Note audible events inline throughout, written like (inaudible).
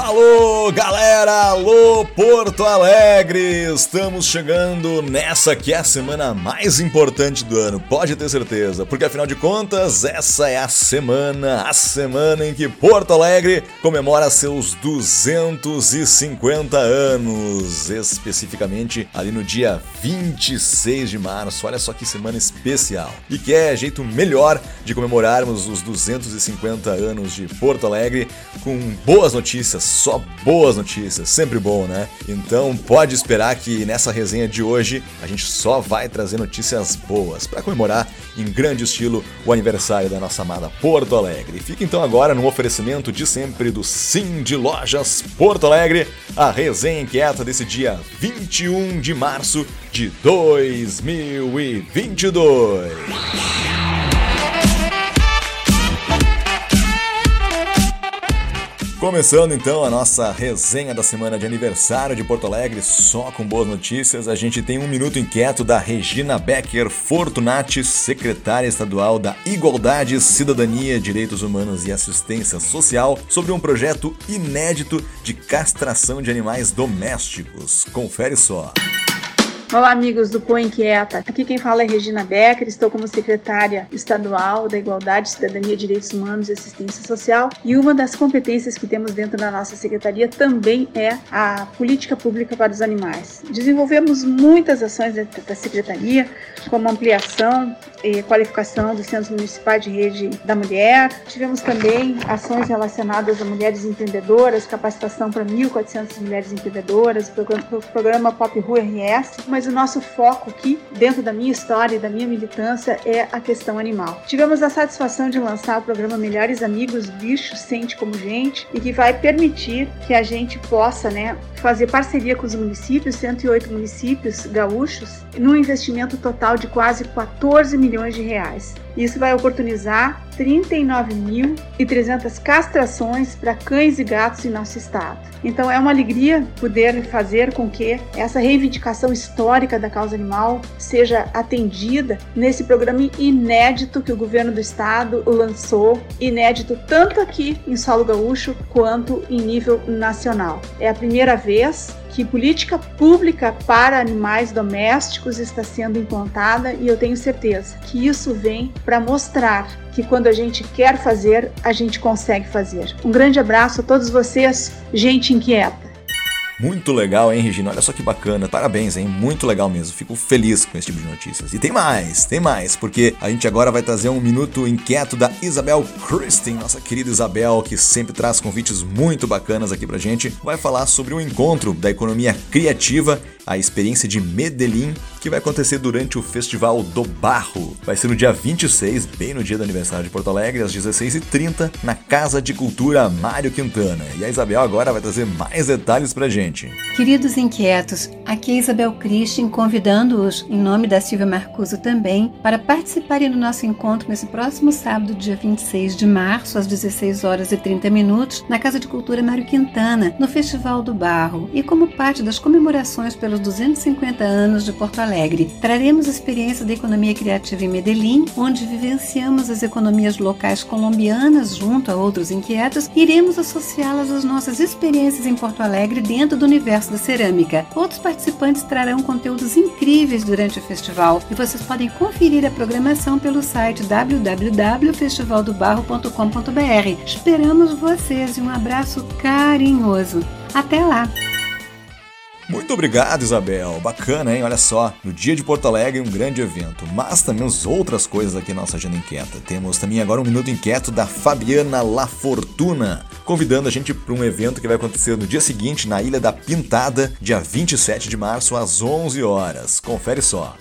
Alô, galera! Alô, Porto Alegre! Estamos chegando nessa que é a semana mais importante do ano, pode ter certeza, porque afinal de contas, essa é a semana, a semana em que Porto Alegre comemora seus 250 anos, especificamente ali no dia 26 de março. Olha só que semana especial. E que é jeito melhor de comemorarmos os 250 anos de Porto Alegre com boas notícias, só boas notícias, sempre bom, né? Então pode esperar que nessa resenha de hoje a gente só vai trazer notícias boas para comemorar em grande estilo o aniversário da nossa amada Porto Alegre. Fica então agora no oferecimento de sempre do Sim de Lojas Porto Alegre, a resenha inquieta desse dia 21 de março de 2022. Começando então a nossa resenha da semana de aniversário de Porto Alegre, só com boas notícias. A gente tem um minuto inquieto da Regina Becker Fortunati, secretária estadual da Igualdade, Cidadania, Direitos Humanos e Assistência Social, sobre um projeto inédito de castração de animais domésticos. Confere só. Olá, amigos do Põe Inquieta. Aqui quem fala é Regina Becker, estou como secretária estadual da Igualdade, Cidadania, Direitos Humanos e Assistência Social. E uma das competências que temos dentro da nossa secretaria também é a política pública para os animais. Desenvolvemos muitas ações dentro da secretaria, como ampliação e qualificação dos centros municipais de rede da mulher. Tivemos também ações relacionadas a mulheres empreendedoras, capacitação para 1.400 mulheres empreendedoras, o programa Pop Rua RS mas o nosso foco aqui, dentro da minha história e da minha militância, é a questão animal. Tivemos a satisfação de lançar o programa Melhores Amigos Bicho Sente Como Gente e que vai permitir que a gente possa né, fazer parceria com os municípios, 108 municípios gaúchos, num investimento total de quase 14 milhões de reais. Isso vai oportunizar 39.300 castrações para cães e gatos em nosso estado. Então é uma alegria poder fazer com que essa reivindicação histórica da causa animal seja atendida nesse programa inédito que o governo do estado lançou, inédito tanto aqui em solo gaúcho quanto em nível nacional. É a primeira vez que política pública para animais domésticos está sendo implantada e eu tenho certeza que isso vem para mostrar que quando a gente quer fazer, a gente consegue fazer. Um grande abraço a todos vocês, gente inquieta. Muito legal, hein, Regina? Olha só que bacana. Parabéns, hein? Muito legal mesmo. Fico feliz com esse tipo de notícias. E tem mais, tem mais, porque a gente agora vai trazer um minuto inquieto da Isabel Christin, nossa querida Isabel, que sempre traz convites muito bacanas aqui pra gente. Vai falar sobre o um encontro da economia criativa a experiência de Medellín, que vai acontecer durante o Festival do Barro. Vai ser no dia 26, bem no dia do aniversário de Porto Alegre, às 16h30, na Casa de Cultura Mário Quintana. E a Isabel agora vai trazer mais detalhes pra gente. Queridos inquietos, aqui é Isabel Christian convidando-os, em nome da Silvia Marcuso também, para participarem do nosso encontro nesse próximo sábado, dia 26 de março, às 16 horas e 30 minutos, na Casa de Cultura Mário Quintana, no Festival do Barro. E como parte das comemorações pelos pelos 250 anos de Porto Alegre. Traremos a experiência da economia criativa em Medellín, onde vivenciamos as economias locais colombianas junto a outros inquietos e iremos associá-las às nossas experiências em Porto Alegre dentro do universo da cerâmica. Outros participantes trarão conteúdos incríveis durante o festival e vocês podem conferir a programação pelo site www.festivaldobarro.com.br. Esperamos vocês e um abraço carinhoso. Até lá! Muito obrigado, Isabel. Bacana, hein? Olha só, no dia de Porto Alegre, um grande evento. Mas também outras coisas aqui na nossa agenda inquieta. Temos também agora um minuto inquieto da Fabiana La Fortuna, convidando a gente para um evento que vai acontecer no dia seguinte na Ilha da Pintada, dia 27 de março, às 11 horas. Confere só.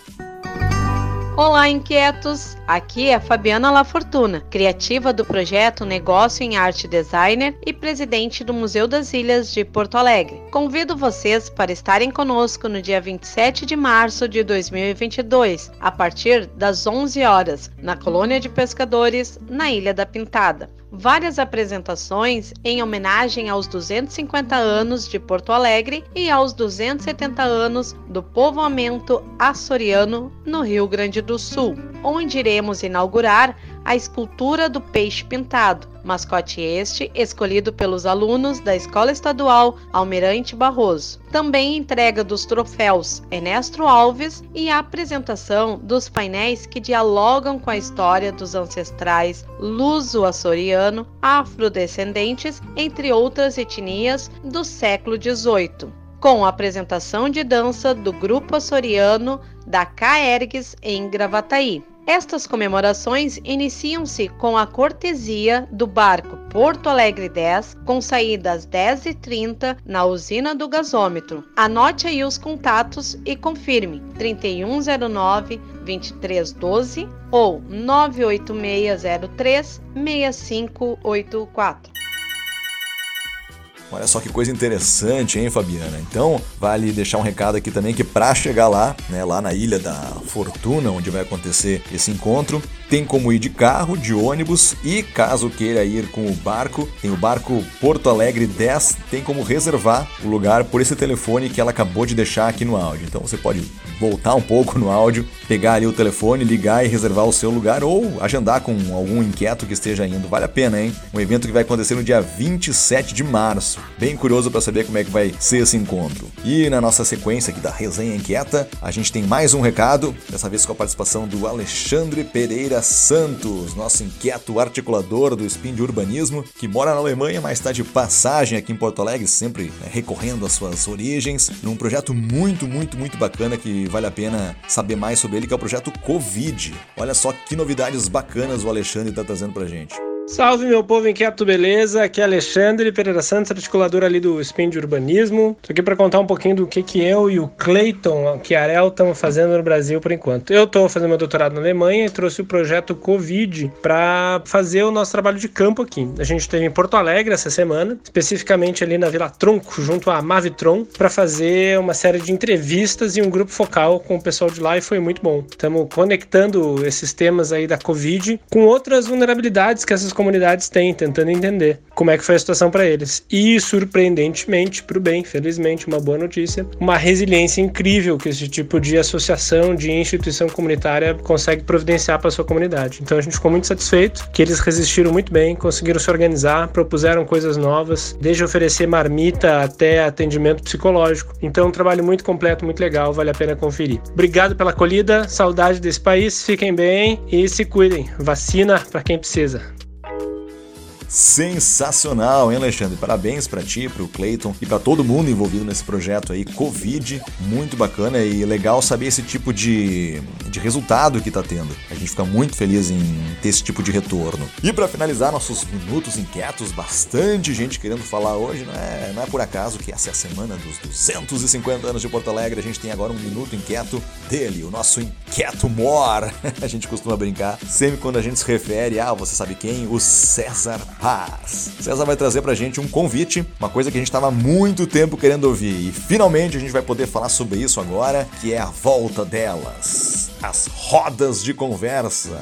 Olá, inquietos! Aqui é Fabiana La Fortuna, criativa do projeto Negócio em Arte Designer e presidente do Museu das Ilhas de Porto Alegre. Convido vocês para estarem conosco no dia 27 de março de 2022, a partir das 11 horas, na Colônia de Pescadores, na Ilha da Pintada várias apresentações em homenagem aos 250 anos de Porto Alegre e aos 270 anos do povoamento açoriano no Rio Grande do Sul, onde iremos inaugurar a escultura do peixe pintado, mascote este escolhido pelos alunos da Escola Estadual Almirante Barroso. Também entrega dos troféus Ernesto Alves e a apresentação dos painéis que dialogam com a história dos ancestrais luso-açoriano, afrodescendentes, entre outras etnias do século XVIII com a apresentação de dança do grupo açoriano da Caergues em Gravataí. Estas comemorações iniciam-se com a cortesia do barco Porto Alegre 10, com saída às 10h30 na usina do gasômetro. Anote aí os contatos e confirme 3109 2312 ou 98603 6584. Olha só que coisa interessante, hein, Fabiana? Então, vale deixar um recado aqui também que para chegar lá, né, lá na Ilha da Fortuna, onde vai acontecer esse encontro, tem como ir de carro, de ônibus e caso queira ir com o barco, tem o barco Porto Alegre 10, tem como reservar o lugar por esse telefone que ela acabou de deixar aqui no áudio. Então você pode voltar um pouco no áudio, pegar ali o telefone, ligar e reservar o seu lugar ou agendar com algum inquieto que esteja indo. Vale a pena, hein? Um evento que vai acontecer no dia 27 de março. Bem curioso para saber como é que vai ser esse encontro. E na nossa sequência aqui da resenha inquieta, a gente tem mais um recado, dessa vez com a participação do Alexandre Pereira Santos, nosso inquieto articulador do Spin de Urbanismo, que mora na Alemanha, mas está de passagem aqui em Porto Alegre, sempre né, recorrendo às suas origens, num projeto muito, muito, muito bacana que vale a pena saber mais sobre ele, que é o projeto Covid. Olha só que novidades bacanas o Alexandre está trazendo pra gente. Salve meu povo inquieto, beleza? Aqui é Alexandre Pereira Santos, articulador ali do Spin de Urbanismo. Tô aqui para contar um pouquinho do que, que eu e o Clayton Chiarel estamos fazendo no Brasil por enquanto. Eu tô fazendo meu doutorado na Alemanha e trouxe o projeto Covid para fazer o nosso trabalho de campo aqui. A gente esteve em Porto Alegre essa semana, especificamente ali na Vila Tronco, junto à Mavitron, para fazer uma série de entrevistas e um grupo focal com o pessoal de lá e foi muito bom. Estamos conectando esses temas aí da Covid com outras vulnerabilidades que essas comunidades têm, tentando entender como é que foi a situação para eles. E surpreendentemente, para o bem, felizmente, uma boa notícia, uma resiliência incrível que esse tipo de associação, de instituição comunitária consegue providenciar para sua comunidade. Então a gente ficou muito satisfeito que eles resistiram muito bem, conseguiram se organizar, propuseram coisas novas, desde oferecer marmita até atendimento psicológico. Então um trabalho muito completo, muito legal, vale a pena conferir. Obrigado pela acolhida, saudade desse país, fiquem bem e se cuidem. Vacina para quem precisa. Sensacional, hein, Alexandre? Parabéns para ti, para o Clayton e para todo mundo envolvido nesse projeto aí, Covid. Muito bacana e legal saber esse tipo de, de resultado que tá tendo. A gente fica muito feliz em ter esse tipo de retorno. E para finalizar nossos minutos inquietos, bastante gente querendo falar hoje, não é, não é por acaso que essa é a semana dos 250 anos de Porto Alegre. A gente tem agora um minuto inquieto dele, o nosso inquieto mor. (laughs) a gente costuma brincar sempre quando a gente se refere a, ah, você sabe quem? O César Paz. César vai trazer pra gente um convite, uma coisa que a gente estava muito tempo querendo ouvir e finalmente a gente vai poder falar sobre isso agora, que é a volta delas, as rodas de conversa.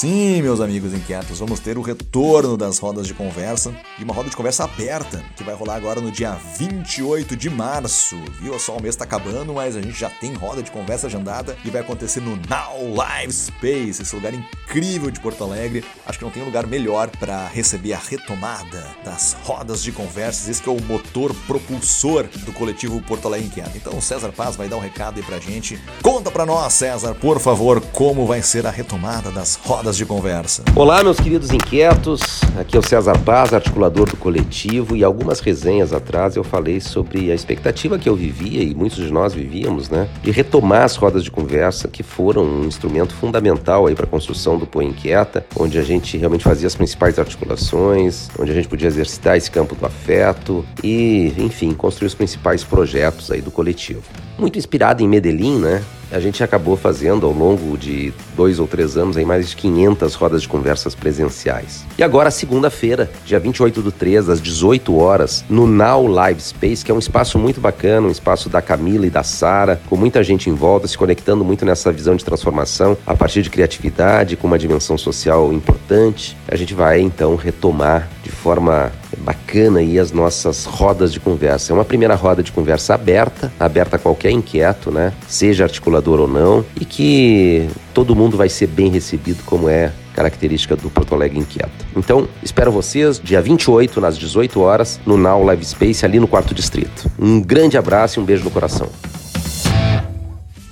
Sim, meus amigos inquietos, vamos ter o retorno das rodas de conversa e uma roda de conversa aberta que vai rolar agora no dia 28 de março. Viu só, o mês tá acabando, mas a gente já tem roda de conversa agendada e vai acontecer no Now Live Space, esse lugar incrível de Porto Alegre. Acho que não tem lugar melhor para receber a retomada das rodas de conversas, esse que é o motor propulsor do coletivo Porto Alegre Inquieto. Então o César Paz vai dar um recado aí pra gente. Conta pra nós, César, por favor, como vai ser a retomada das rodas rodas de conversa. Olá, meus queridos inquietos. Aqui é o César Paz, articulador do coletivo, e algumas resenhas atrás eu falei sobre a expectativa que eu vivia e muitos de nós vivíamos, né, de retomar as rodas de conversa que foram um instrumento fundamental aí para a construção do Põe Inquieta, onde a gente realmente fazia as principais articulações, onde a gente podia exercitar esse campo do afeto e, enfim, construir os principais projetos aí do coletivo. Muito inspirado em Medellín, né? a gente acabou fazendo ao longo de dois ou três anos aí mais de 500 rodas de conversas presenciais. E agora, segunda-feira, dia 28 do 3, às 18 horas, no Now Live Space, que é um espaço muito bacana, um espaço da Camila e da Sara, com muita gente em volta, se conectando muito nessa visão de transformação a partir de criatividade, com uma dimensão social importante. A gente vai então retomar de forma bacana aí as nossas rodas de conversa. É uma primeira roda de conversa aberta, aberta a qualquer inquieto, né? Seja articulador ou não, e que todo mundo vai ser bem recebido como é característica do Porto Alegre Inquieto. Então, espero vocês dia 28, nas 18 horas, no Now Live Space, ali no quarto distrito. Um grande abraço e um beijo no coração.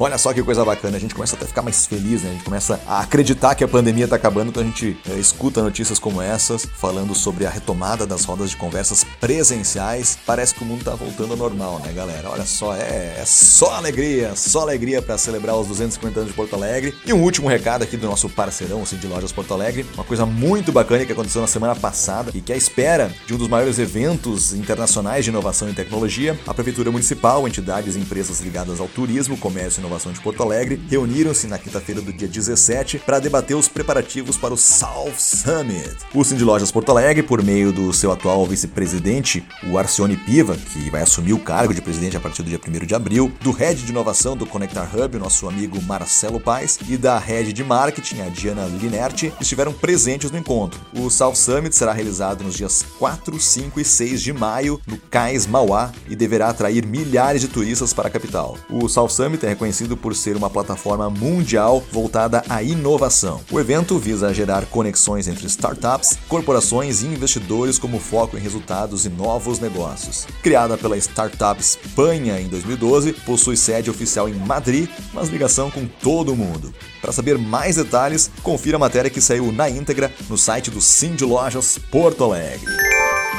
Olha só que coisa bacana, a gente começa até a ficar mais feliz, né? A gente começa a acreditar que a pandemia está acabando, então a gente é, escuta notícias como essas, falando sobre a retomada das rodas de conversas presenciais. Parece que o mundo está voltando ao normal, né, galera? Olha só, é, é só alegria, só alegria para celebrar os 250 anos de Porto Alegre. E um último recado aqui do nosso parceirão, assim, de Lojas Porto Alegre, uma coisa muito bacana que aconteceu na semana passada e que é a espera de um dos maiores eventos internacionais de inovação e tecnologia, a Prefeitura Municipal, entidades e empresas ligadas ao turismo, comércio e Inovação de Porto Alegre reuniram-se na quinta-feira do dia 17 para debater os preparativos para o South Summit. O Cindy Lojas Porto Alegre, por meio do seu atual vice-presidente, o Arcione Piva, que vai assumir o cargo de presidente a partir do dia 1 de abril, do head de inovação do Connectar Hub, nosso amigo Marcelo Paes, e da head de marketing, a Diana Linerti, estiveram presentes no encontro. O South Summit será realizado nos dias 4, 5 e 6 de maio no Cais Mauá e deverá atrair milhares de turistas para a capital. O South Summit é reconhecido conhecido por ser uma plataforma mundial voltada à inovação. O evento visa gerar conexões entre startups, corporações e investidores como foco em resultados e novos negócios. Criada pela Startup Espanha em 2012, possui sede oficial em Madrid, mas ligação com todo o mundo. Para saber mais detalhes, confira a matéria que saiu na íntegra no site do Cindy Lojas Porto Alegre.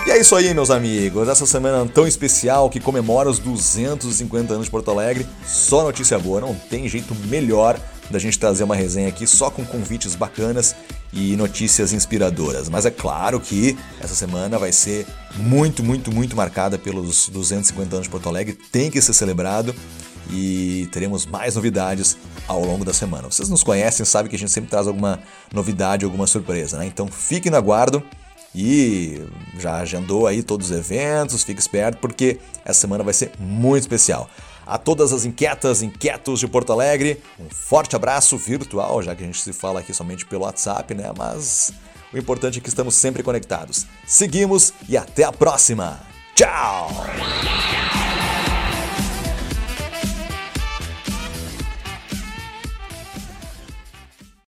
E é isso aí, meus amigos. Essa semana tão especial que comemora os 250 anos de Porto Alegre. Só notícia boa, não tem jeito melhor da gente trazer uma resenha aqui só com convites bacanas e notícias inspiradoras. Mas é claro que essa semana vai ser muito, muito, muito marcada pelos 250 anos de Porto Alegre. Tem que ser celebrado e teremos mais novidades ao longo da semana. Vocês nos conhecem, sabem que a gente sempre traz alguma novidade, alguma surpresa, né? Então fiquem no aguardo e já agendou aí todos os eventos, fique esperto porque essa semana vai ser muito especial. A todas as inquietas, inquietos de Porto Alegre, um forte abraço virtual, já que a gente se fala aqui somente pelo WhatsApp, né? Mas o importante é que estamos sempre conectados. Seguimos e até a próxima. Tchau!